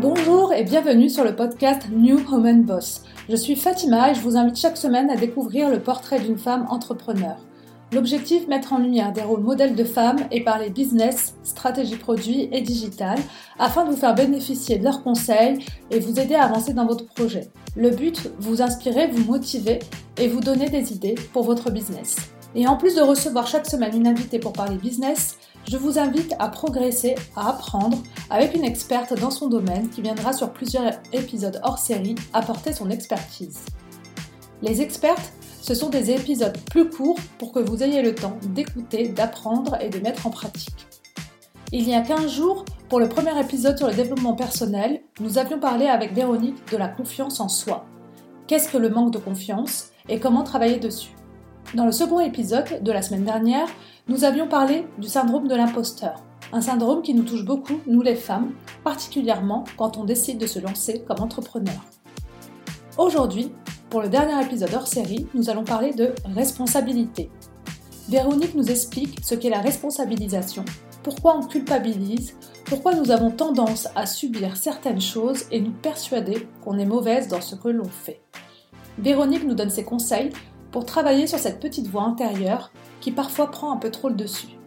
Bonjour et bienvenue sur le podcast New Woman Boss. Je suis Fatima et je vous invite chaque semaine à découvrir le portrait d'une femme entrepreneur. L'objectif, mettre en lumière des rôles modèles de femmes et parler business, stratégie produit et digital afin de vous faire bénéficier de leurs conseils et vous aider à avancer dans votre projet. Le but, vous inspirer, vous motiver et vous donner des idées pour votre business. Et en plus de recevoir chaque semaine une invitée pour parler business, je vous invite à progresser, à apprendre avec une experte dans son domaine qui viendra sur plusieurs épisodes hors série apporter son expertise. Les expertes, ce sont des épisodes plus courts pour que vous ayez le temps d'écouter, d'apprendre et de mettre en pratique. Il y a 15 jours, pour le premier épisode sur le développement personnel, nous avions parlé avec Véronique de la confiance en soi. Qu'est-ce que le manque de confiance et comment travailler dessus? Dans le second épisode de la semaine dernière, nous avions parlé du syndrome de l'imposteur, un syndrome qui nous touche beaucoup, nous les femmes, particulièrement quand on décide de se lancer comme entrepreneur. Aujourd'hui, pour le dernier épisode hors série, nous allons parler de responsabilité. Véronique nous explique ce qu'est la responsabilisation, pourquoi on culpabilise, pourquoi nous avons tendance à subir certaines choses et nous persuader qu'on est mauvaise dans ce que l'on fait. Véronique nous donne ses conseils pour travailler sur cette petite voix intérieure qui parfois prend un peu trop le dessus.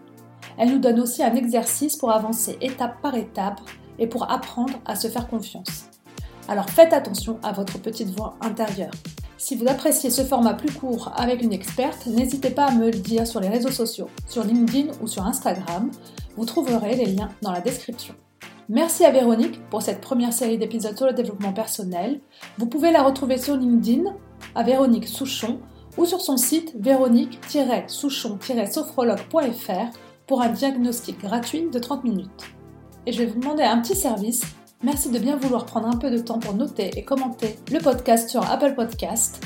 Elle nous donne aussi un exercice pour avancer étape par étape et pour apprendre à se faire confiance. Alors faites attention à votre petite voix intérieure. Si vous appréciez ce format plus court avec une experte, n'hésitez pas à me le dire sur les réseaux sociaux, sur LinkedIn ou sur Instagram. Vous trouverez les liens dans la description. Merci à Véronique pour cette première série d'épisodes sur le développement personnel. Vous pouvez la retrouver sur LinkedIn à Véronique Souchon ou sur son site véronique-souchon-sophrologue.fr pour un diagnostic gratuit de 30 minutes. Et je vais vous demander un petit service. Merci de bien vouloir prendre un peu de temps pour noter et commenter le podcast sur Apple Podcast.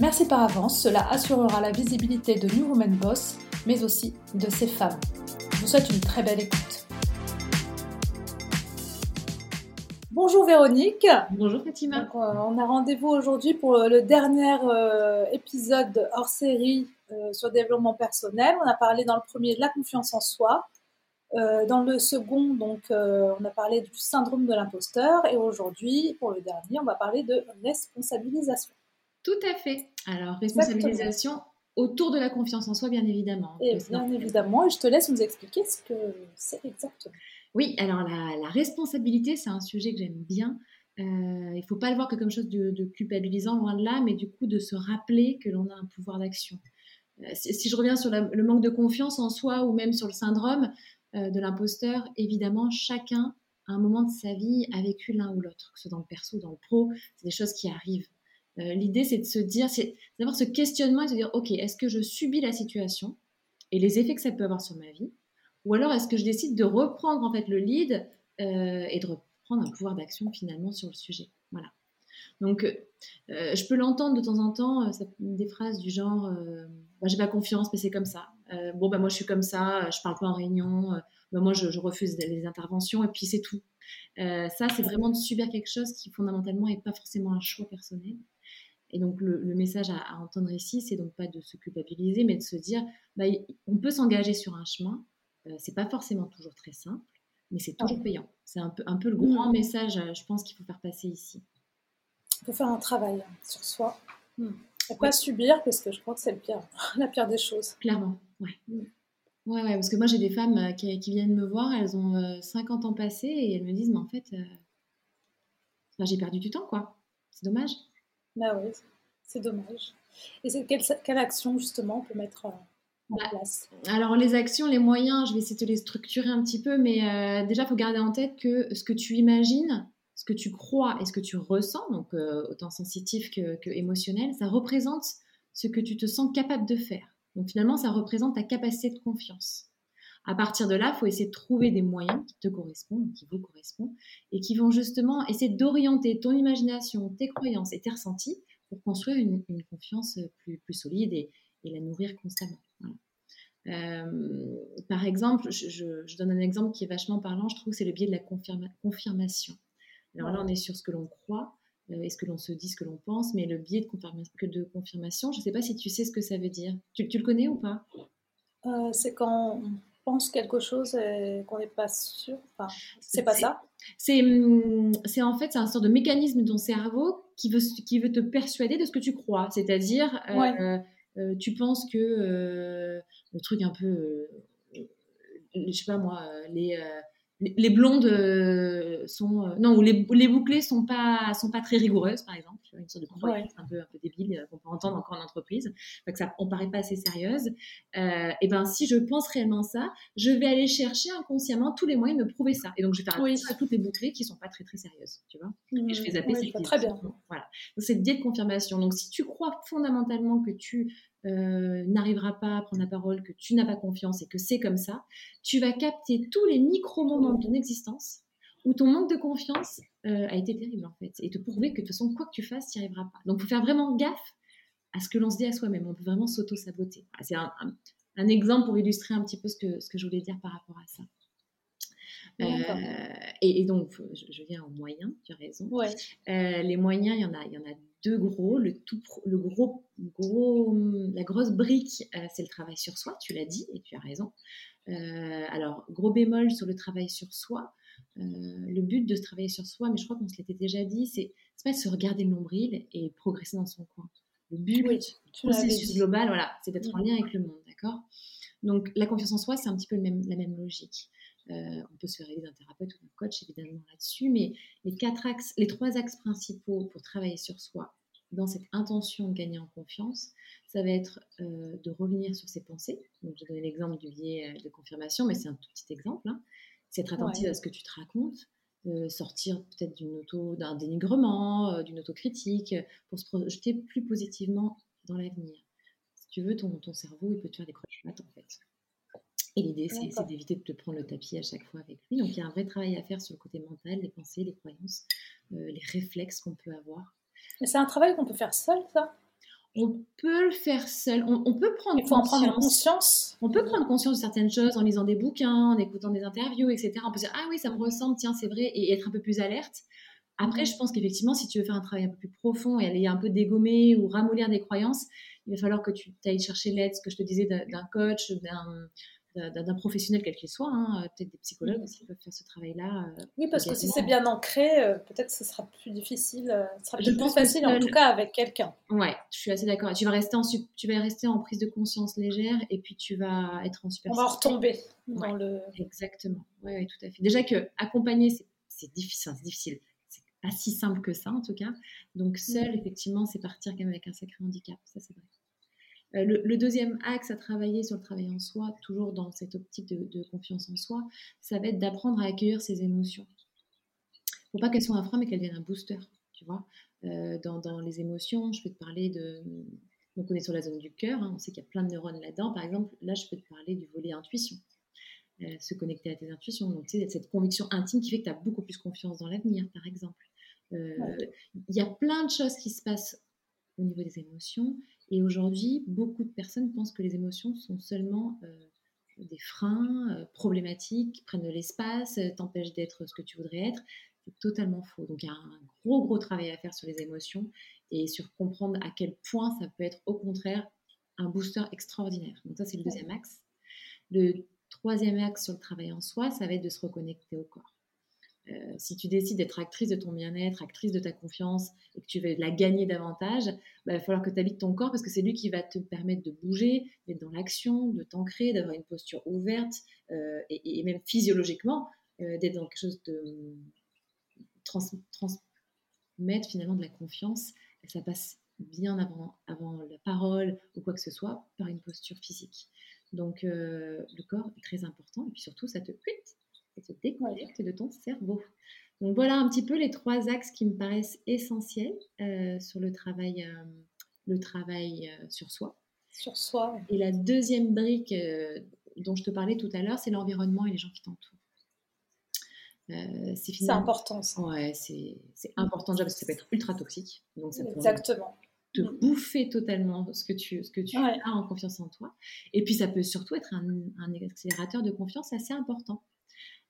Merci par avance, cela assurera la visibilité de New Woman Boss, mais aussi de ses femmes. Je vous souhaite une très belle écoute. Bonjour Véronique. Bonjour Fatima. Donc, euh, on a rendez-vous aujourd'hui pour le dernier euh, épisode hors série euh, sur le développement personnel. On a parlé dans le premier de la confiance en soi. dans le second, donc, on a parlé du syndrome de l'imposteur. Et aujourd'hui, pour le dernier, on va parler de responsabilisation. Tout à fait. Alors, responsabilisation autour de la confiance en soi, bien évidemment. Et bien évidemment, et je te laisse nous expliquer ce que c'est exactement. Oui, alors la, responsabilité, c'est un sujet que j'aime bien. Euh, il ne faut pas le voir que comme chose de, culpabilisant, loin de là, mais du coup de se rappeler que l'on a un pouvoir d'action. Euh, si, je reviens sur le manque de confiance en soi ou même sur le syndrome euh, de l'imposteur, évidemment, chacun, à un moment de sa vie, a vécu l'un ou l'autre, que ce soit dans le perso ou dans le pro, c'est des choses qui arrivent. L'idée, c'est de se dire, c'est d'avoir ce questionnement et de se dire, OK, est-ce que je subis la situation et les effets que ça peut avoir sur ma vie ou alors est-ce que je décide de reprendre en fait le lead euh, et de reprendre un pouvoir d'action finalement sur le sujet? Voilà. Donc, euh, je peux l'entendre de temps en temps, euh, des phrases du genre bah, J'ai pas confiance, mais c'est comme ça. bon, bah, moi, je suis comme ça, je parle pas en réunion, bah, moi, je, refuse les interventions, et puis c'est tout. ça, c'est vraiment de subir quelque chose qui, fondamentalement, n'est pas forcément un choix personnel. Et donc, le, message à, entendre ici, c'est donc pas de se culpabiliser, mais de se dire on peut s'engager sur un chemin, euh, c'est pas forcément toujours très simple, mais c'est toujours payant. C'est un peu, un peu le grand mmh. message, euh, je pense, qu'il faut faire passer ici. Il faut faire un travail sur soi. Mmh. Et pas subir, parce que je crois que c'est pire, la pire des choses. Clairement, ouais. Mmh. Ouais, ouais, parce que moi j'ai des femmes euh, qui, viennent me voir, elles ont 50 ans passés et elles me disent, mais en fait, j'ai perdu du temps, quoi. C'est dommage. Bah oui, c'est dommage. Et quelle, quelle, action justement on peut mettre bah, alors les actions, les moyens, je vais essayer de les structurer un petit peu, mais euh, déjà, il faut garder en tête que ce que tu imagines, ce que tu crois et ce que tu ressens, donc euh, autant sensitif que, émotionnel, ça représente ce que tu te sens capable de faire. Donc finalement, ça représente ta capacité de confiance. À partir de là, il faut essayer de trouver des moyens qui te correspondent, qui vous correspondent, et qui vont justement essayer d'orienter ton imagination, tes croyances et tes ressentis pour construire une, confiance plus, plus solide et, et la nourrir constamment. Euh, par exemple, je, donne un exemple qui est vachement parlant, je trouve, c'est le biais de la confirmation. Alors là, on est sur ce que l'on croit, euh, est ce que l'on se dit, ce que l'on pense, mais le biais de, de confirmation, je ne sais pas si tu sais ce que ça veut dire. Tu, le connais ou pas? Euh, C'est quand pense quelque chose et qu'on n'est pas sûr. Enfin, c'est pas ça? Hum, c'est en fait un sort de mécanisme de ton cerveau qui veut, qui veut te persuader de ce que tu crois. C'est-à-dire, euh, tu penses que euh, le truc un peu, je sais pas moi, les les blondes euh, sont euh, non ou les, les, bouclées sont pas sont pas très rigoureuses par exemple une sorte de croyance un peu un peu débile euh, qu'on peut entendre encore en entreprise. Que ça on paraît pas assez sérieuse. Et ben si je pense réellement ça je vais aller chercher inconsciemment tous les moyens de me prouver ça. Et donc je vais faire attention à toutes les bouclées qui sont pas très très sérieuses tu vois. Et je fais zapper oui, très bien. voilà. Donc c'est le biais de confirmation. Donc si tu crois fondamentalement que tu euh, n'arrivera pas à prendre la parole, que tu n'as pas confiance et que c'est comme ça, tu vas capter tous les micro-moments de ton existence où ton manque de confiance euh, a été terrible en fait et te prouver que de toute façon, quoi que tu fasses, tu n'y arriveras pas. Donc il faut faire vraiment gaffe à ce que l'on se dit à soi-même. On peut vraiment s'auto-saboter. C'est un, exemple pour illustrer un petit peu ce que, ce que je voulais dire par rapport à ça. Euh, et, donc, je, viens aux moyens, tu as raison. les moyens, il y en a, il y en a deux gros. Le, tout, le gros, gros, la grosse brique, euh, c'est le travail sur soi, tu l'as dit, et tu as raison. Euh, alors, gros bémol sur le travail sur soi. Euh, le but de se travailler sur soi, mais je crois qu'on se l'était déjà dit, c'est pas se regarder le nombril et progresser dans son coin. Le but, oui, processus global, voilà, c'est d'être en lien avec le monde, d'accord? Donc, la confiance en soi, c'est un petit peu le même, la même logique. On peut se faire aider d'un thérapeute ou d'un coach évidemment là-dessus, mais les quatre axes, les trois axes principaux pour travailler sur soi, dans cette intention de gagner en confiance, ça va être euh, de revenir sur ses pensées. Donc, j'ai donné l'exemple du biais euh, de confirmation, mais c'est un tout petit exemple. Hein. C'est être attentif à ce que tu te racontes, sortir peut-être d'une auto, d'un dénigrement, euh, d'une autocritique, pour se projeter plus positivement dans l'avenir. Si tu veux, ton, ton cerveau, il peut te faire des croche-pattes, en fait. Et l'idée, c'est d'éviter de te prendre le tapis à chaque fois avec lui. Donc, il y a un vrai travail à faire sur le côté mental, les pensées, les croyances, les réflexes qu'on peut avoir c'est un travail qu'on peut faire seul, ça? On peut le faire seul. On, peut prendre Il faut en prendre conscience. On peut prendre conscience de certaines choses en lisant des bouquins, en écoutant des interviews, etc. On peut dire ah oui ça me ressemble, tiens c'est vrai, et être un peu plus alerte. Après, je pense qu'effectivement, si tu veux faire un travail un peu plus profond et aller un peu dégommer ou ramollir des croyances, il va falloir que tu ailles chercher l'aide, ce que je te disais, d'un coach, d'un d'un professionnel quel qu'il soit, hein, euh, peut-être des psychologues aussi peuvent faire ce travail-là. Euh, oui, parce que si c'est bien ancré, euh, peut-être ce sera plus difficile, ce sera plus, facile en tout cas avec quelqu'un. Ouais, je suis assez d'accord. Tu vas rester en tu vas rester en prise de conscience légère et puis tu vas être en super. On va retomber dans le. Exactement. Oui, ouais, tout à fait. Déjà que accompagner, c'est difficile, c'est difficile. C'est pas si simple que ça en tout cas. Donc seul, mm. effectivement, c'est partir quand même avec un sacré handicap. Ça, c'est vrai. Euh, le, deuxième axe à travailler sur le travail en soi, toujours dans cette optique de, confiance en soi, ça va être d'apprendre à accueillir ses émotions. Pour pas qu'elles soient un frein, mais qu'elles deviennent un booster. Tu vois, euh, dans, les émotions, je peux te parler de. Donc on est sur la zone du cœur, hein, on sait qu'il y a plein de neurones là-dedans. Par exemple, là, je peux te parler du volet intuition. Euh, se connecter à tes intuitions. Donc, tu sais, cette conviction intime qui fait que tu as beaucoup plus confiance dans l'avenir, par exemple. Il y a plein de choses qui se passent au niveau des émotions et aujourd'hui, beaucoup de personnes pensent que les émotions sont seulement euh, des freins euh, problématiques, prennent de l'espace, euh, t'empêchent d'être ce que tu voudrais être. C'est totalement faux. Donc il y a un gros, gros travail à faire sur les émotions et sur comprendre à quel point ça peut être au contraire un booster extraordinaire. Donc ça, c'est le deuxième axe. Le troisième axe sur le travail en soi, ça va être de se reconnecter au corps. Euh, si tu décides d'être actrice de ton bien-être, actrice de ta confiance et que tu veux la gagner davantage, bah, il va falloir que tu habites ton corps parce que c'est lui qui va te permettre de bouger, d'être dans l'action, de t'ancrer, d'avoir une posture ouverte euh, et, même physiologiquement, euh, d'être dans quelque chose de transmettre finalement de la confiance. ça passe bien avant, la parole ou quoi que ce soit par une posture physique. Donc le corps est très important et puis surtout ça te et te déconnecte de ton cerveau. Donc voilà un petit peu les trois axes qui me paraissent essentiels euh, sur le travail, euh, le travail euh, sur soi. Sur soi. Et la deuxième brique dont je te parlais tout à l'heure, c'est l'environnement et les gens qui t'entourent. c'est important ça. Ouais, c'est important déjà parce que ça peut être ultra toxique. Donc ça Exactement. te mm. bouffer totalement ce que tu, ce que tu as en confiance en toi. Et puis ça peut surtout être un, un accélérateur de confiance assez important.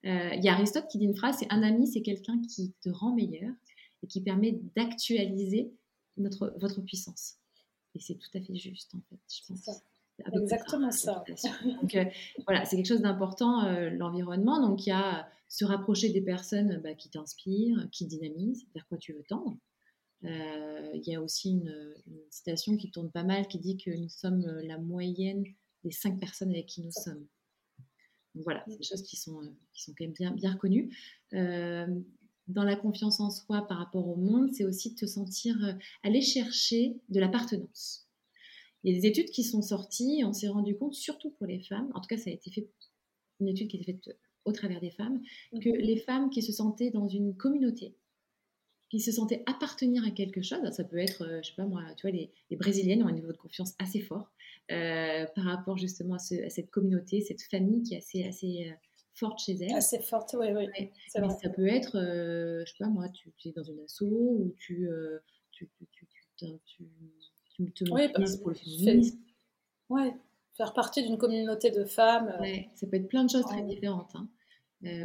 Euh, il y a Aristote qui dit une phrase, c'est un ami, c'est quelqu'un qui te rend meilleur et qui permet d'actualiser notre, votre puissance. Et c'est tout à fait juste, en fait, je pense. Exactement ça. Donc voilà, c'est quelque chose d'important, l'environnement. Donc il y a se rapprocher des personnes bah, qui t'inspirent, qui dynamisent, vers quoi tu veux tendre. Il y a aussi une, citation qui tourne pas mal qui dit que nous sommes la moyenne des cinq personnes avec qui nous sommes. Voilà, c'est des choses qui sont, qui sont quand même bien, bien reconnues. Dans la confiance en soi par rapport au monde, c'est aussi de te sentir euh, aller chercher de l'appartenance. Il y a des études qui sont sorties, on s'est rendu compte, surtout pour les femmes, en tout cas ça a été fait, une étude qui a été faite au travers des femmes, que les femmes qui se sentaient dans une communauté, qui se sentaient appartenir à quelque chose, ça peut être, euh, je sais pas moi, tu vois, les, Brésiliennes ont un niveau de confiance assez fort euh, par rapport justement à, cette communauté, cette famille qui est assez, assez forte chez elle. Assez forte, oui, oui. Mais ça peut être, euh, je sais pas moi, tu, es dans une asso ou tu, euh, tu, tu, tu, te oui, pour le féminisme. Oui, faire partie d'une communauté de femmes. Euh, ouais, ça peut être plein de choses très différentes. Hein.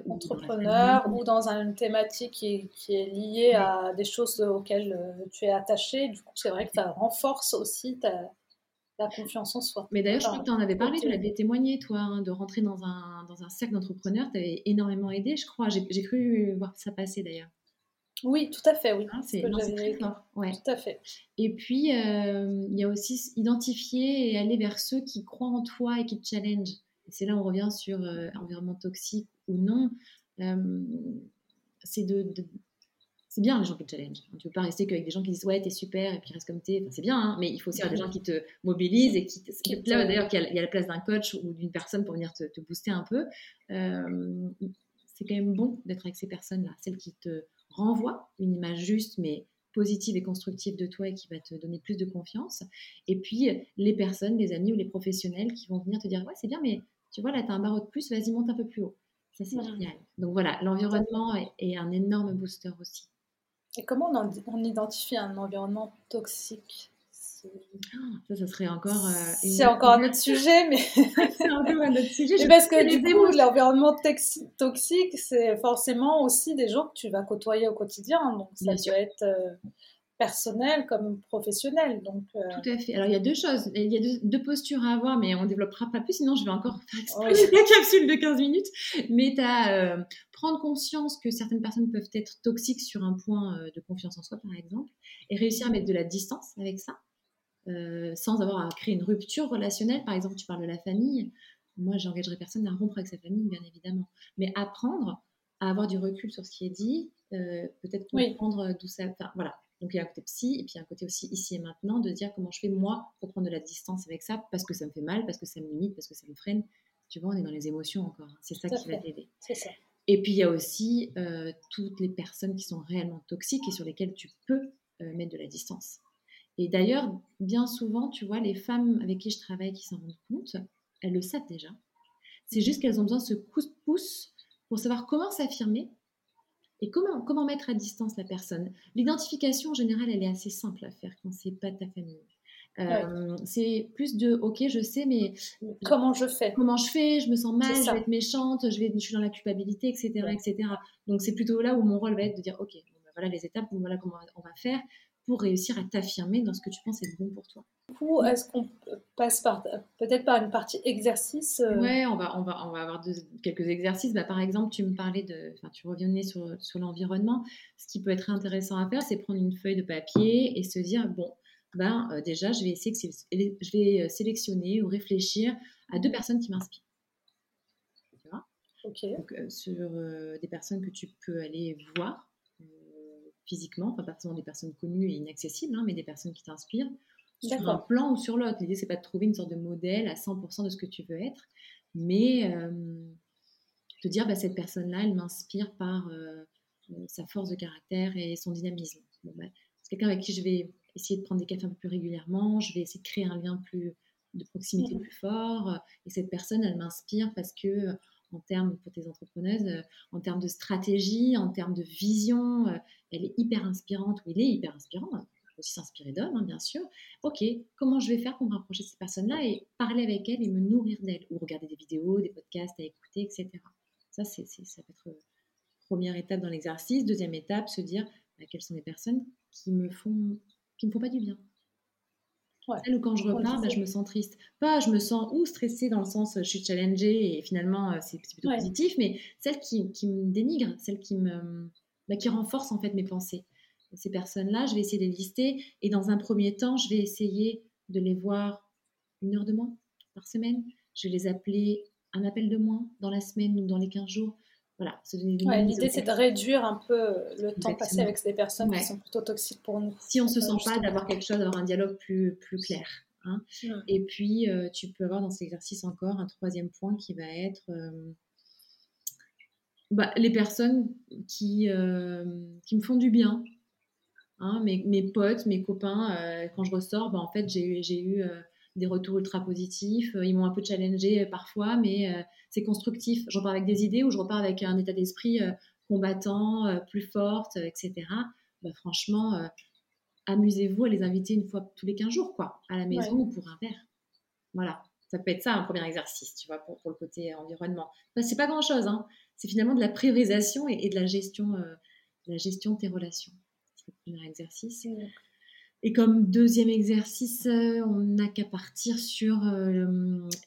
Entrepreneur ou dans une thématique qui est, qui est liée à des choses auxquelles tu es attaché. Du coup, c'est vrai que ça renforce aussi ta, la confiance en soi. Mais d'ailleurs, je crois que tu en avais parlé, tu l'avais témoigné, toi, hein, de rentrer dans un, dans un cercle d'entrepreneurs. Tu avais énormément aidé, je crois. J'ai cru voir ça passer d'ailleurs. Oui, tout à fait, oui. Hein, c'est très fort. Ouais. Tout à fait. Et puis, euh, il y a aussi identifier et aller vers ceux qui croient en toi et qui te challenge. C'est là où on revient sur euh, environnement toxique ou non. Euh, c'est de, c'est bien les gens qui te challenge. Tu ne peux pas rester qu'avec des gens qui disent ouais, t'es super et puis reste comme t'es. Enfin, c'est bien, hein, mais il faut aussi avoir des gens qui te mobilisent et qui. Te... Là, d'ailleurs, il y, a la place d'un coach ou d'une personne pour venir te, booster un peu. Euh, c'est quand même bon d'être avec ces personnes-là, celles qui te renvoient une image juste, mais positive et constructive de toi et qui va te donner plus de confiance. Et puis, les personnes, les amis ou les professionnels qui vont venir te dire ouais, c'est bien, mais tu vois, là, tu as un barreau de plus, vas-y, monte un peu plus haut. Ça, c'est génial. Donc voilà, l'environnement est un énorme booster aussi. Et comment on, identifie un environnement toxique? Ça, ça serait encore. Euh, c'est encore un autre sujet, mais. c'est encore un autre sujet. parce que du coup, l'environnement toxique, c'est forcément aussi des gens que tu vas côtoyer au quotidien. Donc, ça peut être euh, personnel comme professionnel. Donc, euh, Tout à fait. Alors, il y a deux choses. Il y a deux, postures à avoir, mais on ne développera pas plus, sinon je vais encore faire exploser la capsule de 15 minutes. Mais tu as prendre conscience que certaines personnes peuvent être toxiques sur un point euh, de confiance en soi, par exemple, et réussir à mettre de la distance avec ça, euh, sans avoir à créer une rupture relationnelle. Par exemple, tu parles de la famille. Moi, j'engagerai personne à rompre avec sa famille, bien évidemment. Mais apprendre à avoir du recul sur ce qui est dit, euh, peut-être comprendre d'où ça. Enfin, voilà. Donc il y a un côté psy et puis un côté aussi ici et maintenant de dire comment je fais moi pour prendre de la distance avec ça parce que ça me fait mal, parce que ça me limite, parce que ça me freine. Tu vois, on est dans les émotions encore. Hein. C'est ça qui va t'aider. C'est ça. Et puis il y a aussi euh, toutes les personnes qui sont réellement toxiques et sur lesquelles tu peux euh, mettre de la distance. Et d'ailleurs, bien souvent, tu vois, les femmes avec qui je travaille qui s'en rendent compte, elles le savent déjà. C'est juste qu'elles ont besoin de ce coup de pouce pour savoir comment s'affirmer et comment, comment mettre à distance la personne? L'identification, en général, elle est assez simple à faire quand c'est pas ta famille. Euh, c'est plus de ok, je sais, mais comment je fais? Comment je fais? Je me sens mal, je vais être méchante, je, vais, je suis dans la culpabilité, etc. etc. Donc c'est plutôt là où mon rôle va être de dire ok, ben voilà les étapes, voilà comment on va faire pour réussir à t'affirmer dans ce que tu penses être bon pour toi. Du coup, est-ce qu'on passe par peut-être par une partie exercice euh? Ouais, on va, on va, on va avoir quelques exercices. Bah, par exemple, tu me parlais de, enfin, tu revenais sur, sur l'environnement. Ce qui peut être intéressant à faire, c'est prendre une feuille de papier et se dire bon, ben, euh, déjà, je vais, essayer je vais euh, sélectionner ou réfléchir à deux personnes qui m'inspirent. Donc, euh, sur des personnes que tu peux aller voir physiquement, enfin pas forcément des personnes connues et inaccessibles, hein, mais des personnes qui t'inspirent sur un plan ou sur l'autre. L'idée, c'est pas de trouver une sorte de modèle à 100% de ce que tu veux être, mais te dire, bah, cette personne-là, elle m'inspire par sa force de caractère et son dynamisme. Bah, c'est quelqu'un avec qui je vais essayer de prendre des cafés un peu plus régulièrement, je vais essayer de créer un lien plus de proximité mmh. plus fort. Et cette personne, elle m'inspire parce que, en termes, pour tes entrepreneuses, en termes de stratégie, en termes de vision, elle est hyper inspirante, ou il est hyper inspirant. Faut aussi s'inspirer d'hommes, hein, bien sûr. Ok, comment je vais faire pour me rapprocher de cette personne-là et parler avec elle et me nourrir d'elle, ou regarder des vidéos, des podcasts à écouter, etc. Ça, c'est, ça peut être première étape dans l'exercice. Deuxième étape, se dire bah, quelles sont les personnes qui me font qui ne font pas du bien. Celle où quand je repars, bah, je me sens triste. Pas je me sens ou stressée dans le sens je suis challengée et finalement euh, c'est plutôt positif, mais celle qui, qui, me dénigre, celle qui me bah, qui renforce en fait mes pensées. Ces personnes-là, je vais essayer de les lister et dans un premier temps, je vais essayer de les voir une heure de moins par semaine. Je vais les appeler un appel de moins dans la semaine ou dans les 15 jours. Voilà, L'idée, c'est de réduire un peu le temps passé avec ces personnes qui sont plutôt toxiques pour nous. Si on ne se sent pas, d'avoir quelque chose, d'avoir un dialogue plus, plus clair. Hein. Et puis, euh, tu peux avoir dans cet exercice encore un troisième point qui va être euh, bah, les personnes qui, euh, qui me font du bien. Hein, mes, mes, potes, mes copains, quand je ressors, bah, en fait, j'ai eu des retours ultra positifs. Euh, ils m'ont un peu challengé euh, parfois, mais euh, c'est constructif. Je repars avec des idées ou je repars avec un état d'esprit combattant, plus forte, etc. Bah, franchement, amusez-vous à les inviter une fois tous les 15 jours, quoi, à la maison ou pour un verre. Voilà. Ça peut être ça un premier exercice, tu vois, pour, le côté environnement. Bah, c'est pas grand chose, hein. C'est finalement de la priorisation et, de la gestion, de la gestion de tes relations. C'est le premier exercice. Et comme deuxième exercice, euh, on n'a qu'à partir sur euh,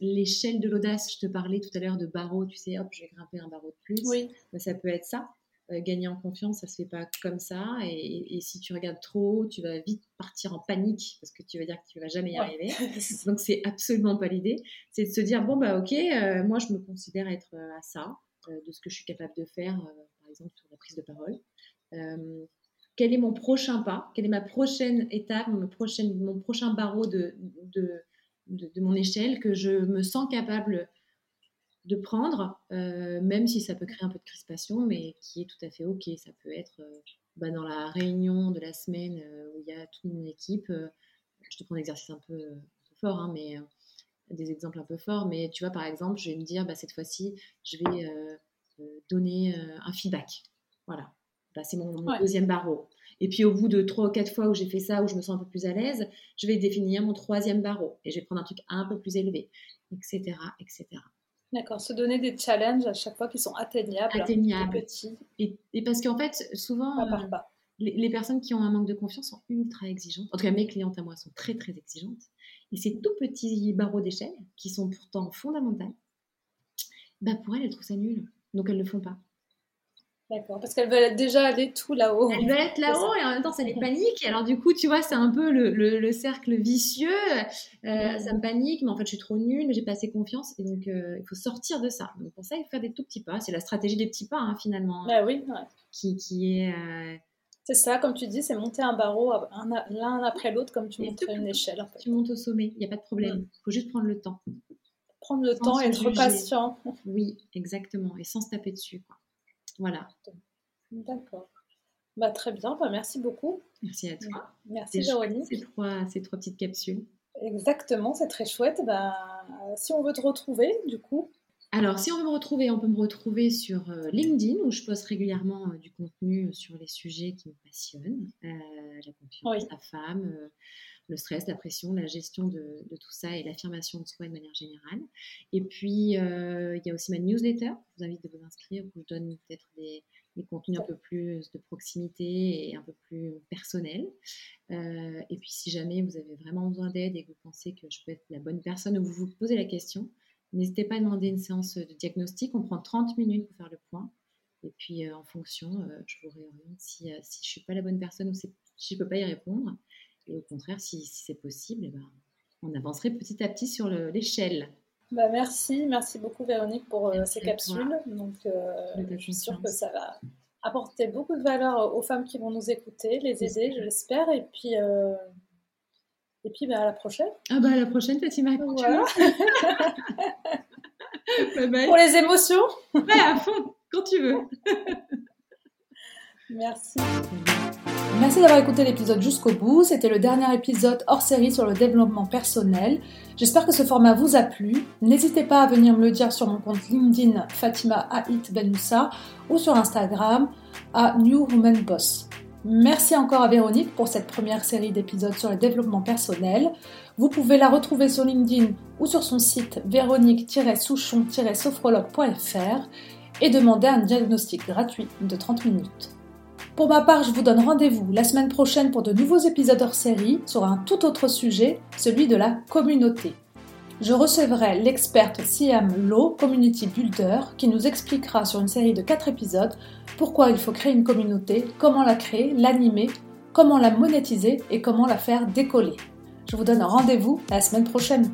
l'échelle de l'audace. Je te parlais tout à l'heure de barreau, tu sais, hop, je vais grimper un barreau de plus. Oui. Bah, ça peut être ça. Euh, gagner en confiance, ça se fait pas comme ça. Et, si tu regardes trop haut, tu vas vite partir en panique parce que tu vas dire que tu vas jamais y arriver. Donc c'est absolument pas l'idée. C'est de se dire bon bah ok, moi je me considère être à ça de ce que je suis capable de faire, par exemple sur la prise de parole quel est mon prochain pas, quelle est ma prochaine étape, mon, prochain barreau de, mon échelle que je me sens capable de prendre, euh, même si ça peut créer un peu de crispation, mais qui est tout à fait OK. Ça peut être euh, bah, dans la réunion de la semaine euh, où il y a toute mon équipe. je te prends un exercice un peu, fort, hein, mais des exemples un peu forts. Mais tu vois, par exemple, je vais me dire, bah, cette fois-ci, je vais donner un feedback. Voilà. C'est mon, deuxième barreau. Et puis au bout de trois ou quatre fois où j'ai fait ça, où je me sens un peu plus à l'aise, je vais définir mon troisième barreau et je vais prendre un truc un peu plus élevé, etc. etc. D'accord, se donner des challenges à chaque fois qui sont atteignables, atteignables. petits. Et, parce qu'en fait, souvent, euh, Les, personnes qui ont un manque de confiance sont ultra exigeantes. En tout cas, mes clientes à moi sont très très exigeantes. Et ces tout petits barreaux d'échelle, qui sont pourtant fondamentaux, bah pour elles, elles trouvent ça nul. Donc elles ne le font pas. D'accord, parce qu'elles veulent déjà aller tout là-haut. Elles veulent être là-haut et en même temps ça les panique. Alors du coup, tu vois, c'est un peu le, le, cercle vicieux. Euh, ça me panique, mais en fait je suis trop nulle, j'ai pas assez confiance. Et donc euh, il faut sortir de ça. Donc pour ça, il faut faire des tout petits pas. C'est la stratégie des petits pas hein, finalement. Bah oui, qui, qui, est... Euh, c'est ça, comme tu dis, c'est monter un barreau l'un après l'autre comme tu montes une échelle. En fait. Tu montes au sommet, il n'y a pas de problème. Il faut juste prendre le temps. Prendre le temps et être patient. Oui, exactement. Et sans se taper dessus. Quoi. Voilà. D'accord. Bah, très bien, bah, merci beaucoup. Merci à toi. Merci Véronique. Ces trois, ces trois petites capsules. Exactement, c'est très chouette. Bah, si on veut te retrouver, du coup. Alors, si on veut me retrouver, on peut me retrouver sur euh, LinkedIn où je poste régulièrement euh, du contenu sur les sujets qui me passionnent, euh, la confiance, la femme, le stress, la pression, la gestion de, tout ça et l'affirmation de soi de manière générale. Et puis, euh, il y a aussi ma newsletter. Je vous invite à vous inscrire, où je donne peut-être des, contenus un peu plus de proximité et un peu plus personnels. Euh, et puis, si jamais vous avez vraiment besoin d'aide et que vous pensez que je peux être la bonne personne ou vous vous posez la question, n'hésitez pas à demander une séance de diagnostic. On prend 30 minutes pour faire le point. Et puis, euh, en fonction, je vous réoriente si, si je ne suis pas la bonne personne ou si je ne peux pas y répondre. Et au contraire, si, c'est possible, eh ben, on avancerait petit à petit sur l'échelle. Bah merci, merci beaucoup Véronique pour euh, ces capsules. Donc, euh, je suis sûre que ça va apporter beaucoup de valeur aux femmes qui vont nous écouter, les aider, je l'espère. Et puis, euh, et puis bah, à la prochaine. Ah bah à la prochaine, Fatima. Voilà. bye bye. Pour les émotions. Ouais, à fond, quand tu veux. merci. Merci d'avoir écouté l'épisode jusqu'au bout. C'était le dernier épisode hors série sur le développement personnel. J'espère que ce format vous a plu. N'hésitez pas à venir me le dire sur mon compte LinkedIn Fatima Haït Benoussa ou sur Instagram à New Woman Boss. Merci encore à Véronique pour cette première série d'épisodes sur le développement personnel. Vous pouvez la retrouver sur LinkedIn ou sur son site véronique-souchon-sophrologue.fr et demander un diagnostic gratuit de 30 minutes. Pour ma part, je vous donne rendez-vous la semaine prochaine pour de nouveaux épisodes hors série sur un tout autre sujet, celui de la communauté. Je recevrai l'experte Siam Lo, Community Builder, qui nous expliquera sur une série de 4 épisodes pourquoi il faut créer une communauté, comment la créer, l'animer, comment la monétiser et comment la faire décoller. Je vous donne rendez-vous la semaine prochaine.